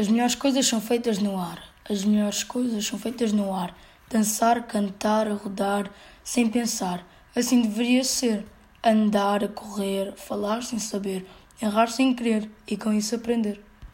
As melhores coisas são feitas no ar. As melhores coisas são feitas no ar. Dançar, cantar, rodar, sem pensar. Assim deveria ser. Andar, correr, falar sem saber, errar sem querer e com isso aprender.